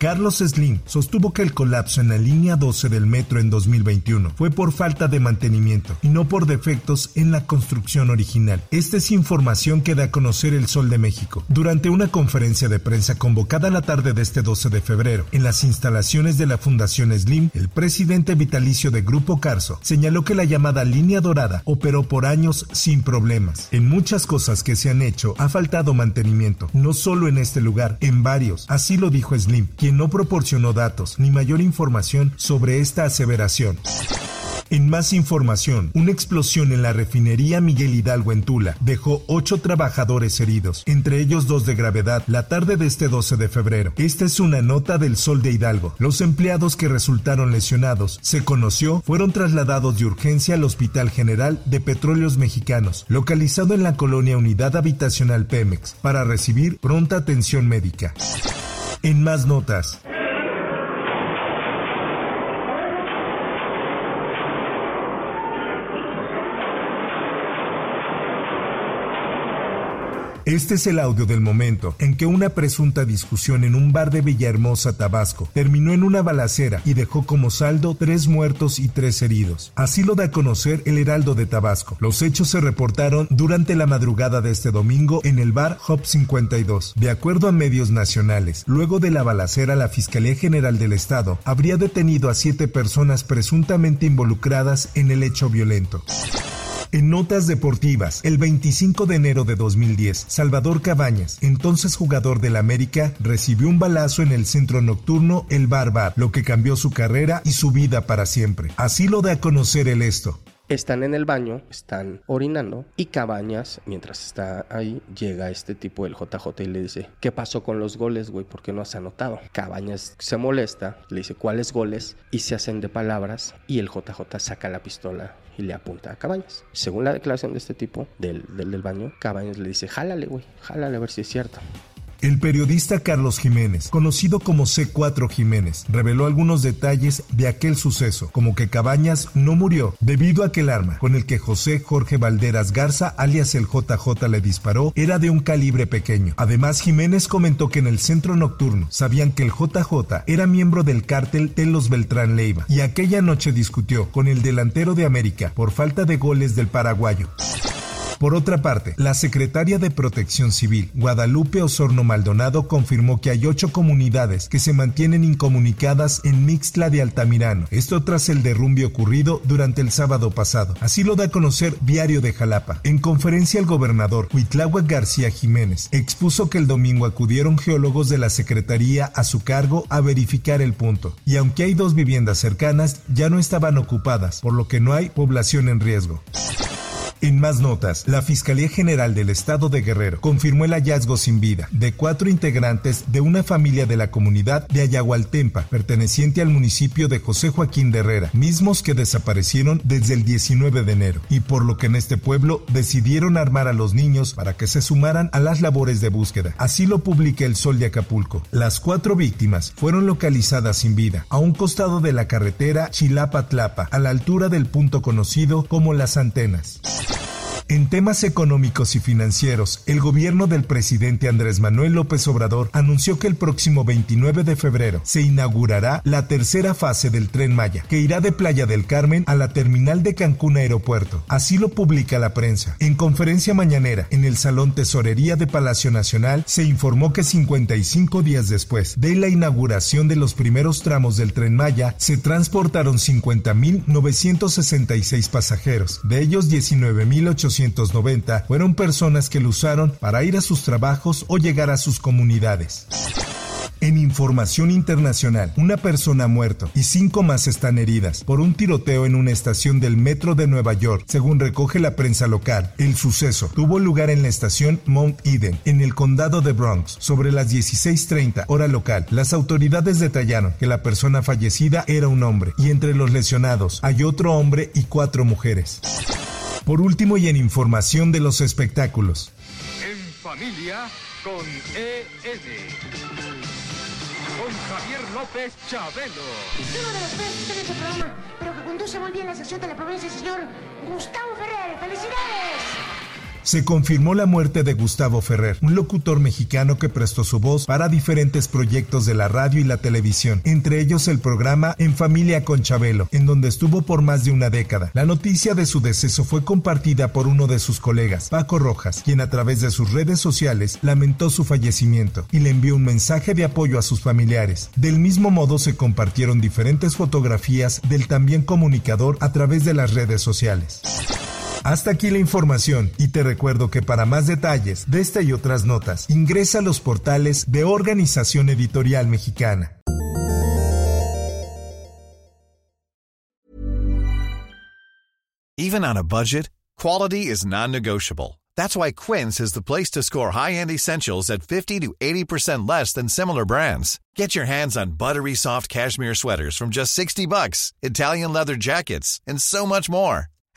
Carlos Slim sostuvo que el colapso en la línea 12 del metro en 2021 fue por falta de mantenimiento y no por defectos en la construcción original. Esta es información que da a conocer el Sol de México durante una conferencia de prensa convocada la tarde de este 12 de febrero en las instalaciones de la Fundación Slim. El presidente vitalicio de Grupo Carso señaló que la llamada línea dorada operó por años sin problemas. En muchas cosas que se han hecho ha faltado mantenimiento, no solo en este lugar, en varios. Así lo dijo Slim, quien no proporcionó datos ni mayor información sobre esta aseveración. En más información, una explosión en la refinería Miguel Hidalgo en Tula dejó ocho trabajadores heridos, entre ellos dos de gravedad, la tarde de este 12 de febrero. Esta es una nota del Sol de Hidalgo. Los empleados que resultaron lesionados, se conoció, fueron trasladados de urgencia al Hospital General de Petróleos Mexicanos, localizado en la colonia Unidad Habitacional Pemex, para recibir pronta atención médica. En más notas. Este es el audio del momento en que una presunta discusión en un bar de Villahermosa, Tabasco, terminó en una balacera y dejó como saldo tres muertos y tres heridos. Así lo da a conocer el Heraldo de Tabasco. Los hechos se reportaron durante la madrugada de este domingo en el bar Hop 52. De acuerdo a medios nacionales, luego de la balacera, la Fiscalía General del Estado habría detenido a siete personas presuntamente involucradas en el hecho violento. En notas deportivas, el 25 de enero de 2010, Salvador Cabañas, entonces jugador del América, recibió un balazo en el centro nocturno El Barbar, lo que cambió su carrera y su vida para siempre. Así lo da a conocer el esto. Están en el baño, están orinando y Cabañas, mientras está ahí, llega este tipo del JJ y le dice, ¿qué pasó con los goles, güey? ¿Por qué no has anotado? Cabañas se molesta, le dice, ¿cuáles goles? Y se hacen de palabras y el JJ saca la pistola y le apunta a Cabañas. Según la declaración de este tipo, del, del, del baño, Cabañas le dice, jálale, güey, jálale a ver si es cierto. El periodista Carlos Jiménez, conocido como C4 Jiménez, reveló algunos detalles de aquel suceso, como que Cabañas no murió debido a que el arma con el que José Jorge Valderas Garza, alias el JJ, le disparó era de un calibre pequeño. Además, Jiménez comentó que en el centro nocturno sabían que el JJ era miembro del cártel de los Beltrán Leiva y aquella noche discutió con el delantero de América por falta de goles del paraguayo. Por otra parte, la secretaria de Protección Civil, Guadalupe Osorno Maldonado, confirmó que hay ocho comunidades que se mantienen incomunicadas en Mixtla de Altamirano. Esto tras el derrumbe ocurrido durante el sábado pasado. Así lo da a conocer Diario de Jalapa. En conferencia, el gobernador Huitláhuac García Jiménez expuso que el domingo acudieron geólogos de la Secretaría a su cargo a verificar el punto. Y aunque hay dos viviendas cercanas, ya no estaban ocupadas, por lo que no hay población en riesgo. En más notas, la Fiscalía General del Estado de Guerrero confirmó el hallazgo sin vida de cuatro integrantes de una familia de la comunidad de Ayahualtempa, perteneciente al municipio de José Joaquín de Herrera, mismos que desaparecieron desde el 19 de enero, y por lo que en este pueblo decidieron armar a los niños para que se sumaran a las labores de búsqueda. Así lo publica el Sol de Acapulco. Las cuatro víctimas fueron localizadas sin vida, a un costado de la carretera Chilapa-Tlapa, a la altura del punto conocido como Las Antenas. En temas económicos y financieros, el gobierno del presidente Andrés Manuel López Obrador anunció que el próximo 29 de febrero se inaugurará la tercera fase del tren Maya, que irá de Playa del Carmen a la terminal de Cancún Aeropuerto. Así lo publica la prensa. En conferencia mañanera en el Salón Tesorería de Palacio Nacional se informó que 55 días después de la inauguración de los primeros tramos del tren Maya, se transportaron 50.966 pasajeros, de ellos 19.800 fueron personas que lo usaron para ir a sus trabajos o llegar a sus comunidades. En información internacional, una persona ha muerto y cinco más están heridas por un tiroteo en una estación del metro de Nueva York, según recoge la prensa local. El suceso tuvo lugar en la estación Mount Eden, en el condado de Bronx, sobre las 16:30 hora local. Las autoridades detallaron que la persona fallecida era un hombre y entre los lesionados hay otro hombre y cuatro mujeres. Por último y en información de los espectáculos. En familia con EN con Javier López Chabelo. Uno de los tres en este programa, pero que conduce muy bien la sección de la provincia, señor Gustavo Ferrer. ¡Felicidades! Se confirmó la muerte de Gustavo Ferrer, un locutor mexicano que prestó su voz para diferentes proyectos de la radio y la televisión, entre ellos el programa En Familia con Chabelo, en donde estuvo por más de una década. La noticia de su deceso fue compartida por uno de sus colegas, Paco Rojas, quien a través de sus redes sociales lamentó su fallecimiento y le envió un mensaje de apoyo a sus familiares. Del mismo modo se compartieron diferentes fotografías del también comunicador a través de las redes sociales. Hasta aquí la información y te recuerdo que para más detalles de esta y otras notas, ingresa a los portales de Organización Editorial Mexicana. Even on a budget, quality is non-negotiable. That's why Quince is the place to score high-end essentials at 50 to 80% less than similar brands. Get your hands on buttery soft cashmere sweaters from just 60 bucks, Italian leather jackets, and so much more.